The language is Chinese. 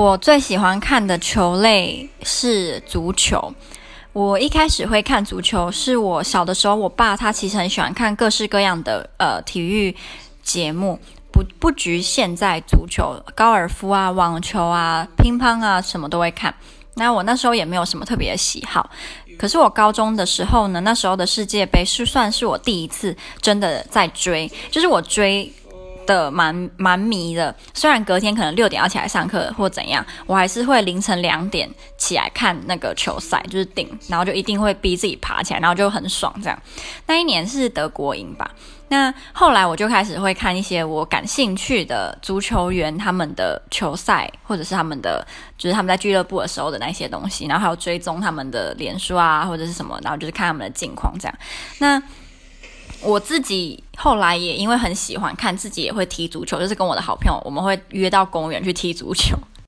我最喜欢看的球类是足球。我一开始会看足球，是我小的时候，我爸他其实很喜欢看各式各样的呃体育节目，不不局限在足球、高尔夫啊、网球啊、乒乓啊，什么都会看。那我那时候也没有什么特别的喜好，可是我高中的时候呢，那时候的世界杯是算是我第一次真的在追，就是我追。的蛮蛮迷的，虽然隔天可能六点要起来上课或怎样，我还是会凌晨两点起来看那个球赛，就是顶，然后就一定会逼自己爬起来，然后就很爽这样。那一年是德国赢吧？那后来我就开始会看一些我感兴趣的足球员他们的球赛，或者是他们的就是他们在俱乐部的时候的那些东西，然后还有追踪他们的脸书啊或者是什么，然后就是看他们的近况这样。那我自己后来也因为很喜欢看，自己也会踢足球，就是跟我的好朋友，我们会约到公园去踢足球。